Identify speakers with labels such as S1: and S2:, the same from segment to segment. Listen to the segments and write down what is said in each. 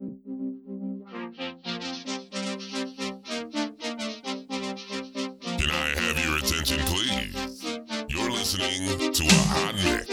S1: Can I have your attention, please? You're listening to a hot mix.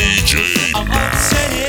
S1: DJ
S2: Matt.